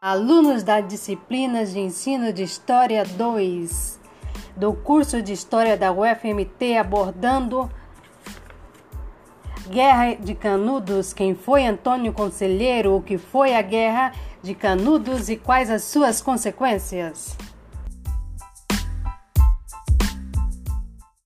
Alunos da disciplina de ensino de História 2 do curso de História da UFMT abordando Guerra de Canudos, quem foi Antônio Conselheiro, o que foi a Guerra de Canudos e quais as suas consequências.